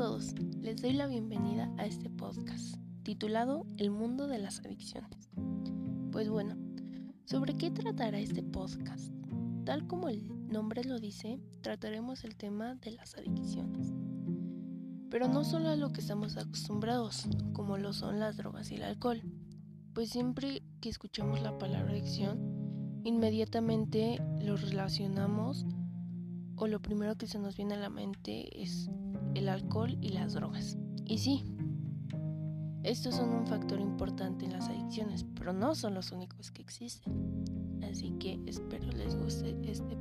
todos, les doy la bienvenida a este podcast titulado El mundo de las adicciones. Pues bueno, ¿sobre qué tratará este podcast? Tal como el nombre lo dice, trataremos el tema de las adicciones. Pero no solo a lo que estamos acostumbrados, como lo son las drogas y el alcohol, pues siempre que escuchamos la palabra adicción, inmediatamente lo relacionamos o lo primero que se nos viene a la mente es el alcohol y las drogas. Y sí, estos son un factor importante en las adicciones, pero no son los únicos que existen. Así que espero les guste este.